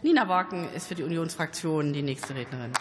Nina Wagen ist für die Unionsfraktion die nächste Rednerin.